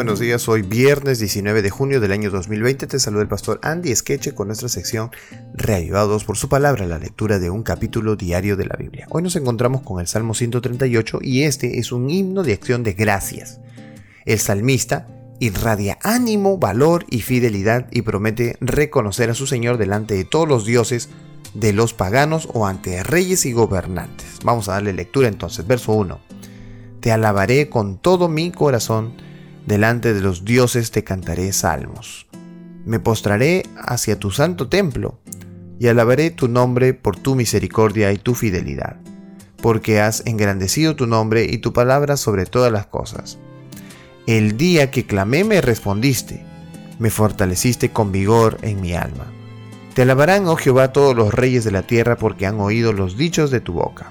buenos días. Hoy viernes 19 de junio del año 2020 te saluda el pastor Andy Skeche con nuestra sección Reavivados por su palabra, la lectura de un capítulo diario de la Biblia. Hoy nos encontramos con el Salmo 138 y este es un himno de acción de gracias. El salmista irradia ánimo, valor y fidelidad y promete reconocer a su Señor delante de todos los dioses de los paganos o ante reyes y gobernantes. Vamos a darle lectura entonces, verso 1. Te alabaré con todo mi corazón, delante de los dioses te cantaré salmos. Me postraré hacia tu santo templo y alabaré tu nombre por tu misericordia y tu fidelidad, porque has engrandecido tu nombre y tu palabra sobre todas las cosas. El día que clamé me respondiste, me fortaleciste con vigor en mi alma. Te alabarán, oh Jehová, todos los reyes de la tierra, porque han oído los dichos de tu boca,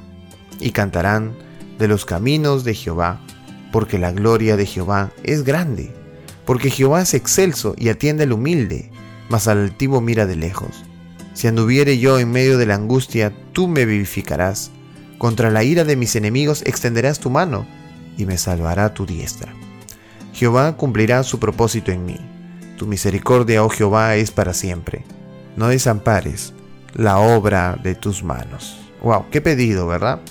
y cantarán de los caminos de Jehová, porque la gloria de Jehová es grande, porque Jehová es excelso y atiende al humilde, mas al altivo mira de lejos. Si anduviere yo en medio de la angustia, tú me vivificarás. Contra la ira de mis enemigos extenderás tu mano, y me salvará tu diestra. Jehová cumplirá su propósito en mí. Tu misericordia, oh Jehová, es para siempre. No desampares la obra de tus manos. Wow, qué pedido, ¿verdad?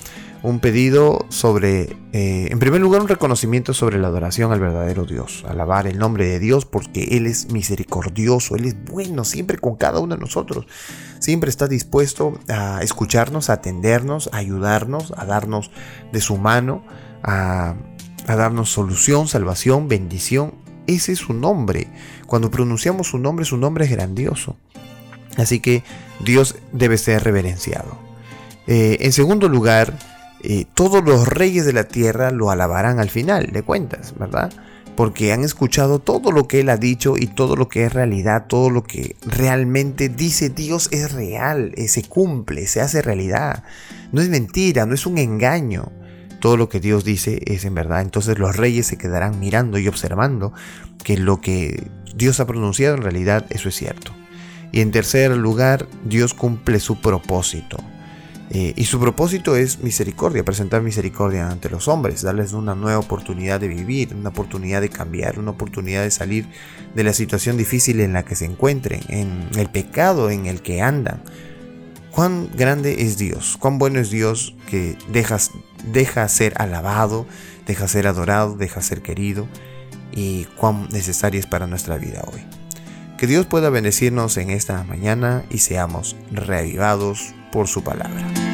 Un pedido sobre, eh, en primer lugar, un reconocimiento sobre la adoración al verdadero Dios, alabar el nombre de Dios porque Él es misericordioso, Él es bueno siempre con cada uno de nosotros, siempre está dispuesto a escucharnos, a atendernos, a ayudarnos, a darnos de su mano, a, a darnos solución, salvación, bendición. Ese es su nombre. Cuando pronunciamos su nombre, su nombre es grandioso. Así que Dios debe ser reverenciado. Eh, en segundo lugar, todos los reyes de la tierra lo alabarán al final de cuentas, ¿verdad? Porque han escuchado todo lo que él ha dicho y todo lo que es realidad, todo lo que realmente dice Dios es real, eh, se cumple, se hace realidad. No es mentira, no es un engaño. Todo lo que Dios dice es en verdad. Entonces los reyes se quedarán mirando y observando que lo que Dios ha pronunciado en realidad eso es cierto. Y en tercer lugar, Dios cumple su propósito. Eh, y su propósito es misericordia, presentar misericordia ante los hombres, darles una nueva oportunidad de vivir, una oportunidad de cambiar, una oportunidad de salir de la situación difícil en la que se encuentren, en el pecado en el que andan. Cuán grande es Dios, cuán bueno es Dios que deja ser alabado, deja ser adorado, deja ser querido y cuán necesario es para nuestra vida hoy. Que Dios pueda bendecirnos en esta mañana y seamos reavivados por su palabra.